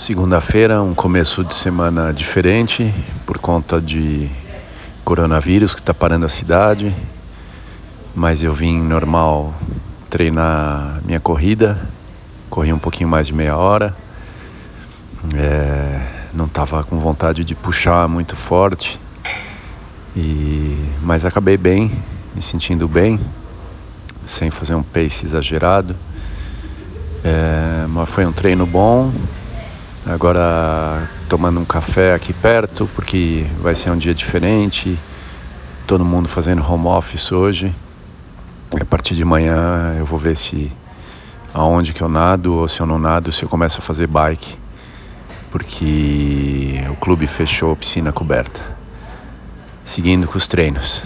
Segunda-feira, um começo de semana diferente por conta de coronavírus que está parando a cidade. Mas eu vim normal treinar minha corrida, corri um pouquinho mais de meia hora. É, não estava com vontade de puxar muito forte, e, mas acabei bem, me sentindo bem, sem fazer um pace exagerado. É, mas foi um treino bom. Agora tomando um café aqui perto, porque vai ser um dia diferente. Todo mundo fazendo home office hoje. A partir de manhã eu vou ver se aonde que eu nado ou se eu não nado, se eu começo a fazer bike, porque o clube fechou a piscina coberta. Seguindo com os treinos.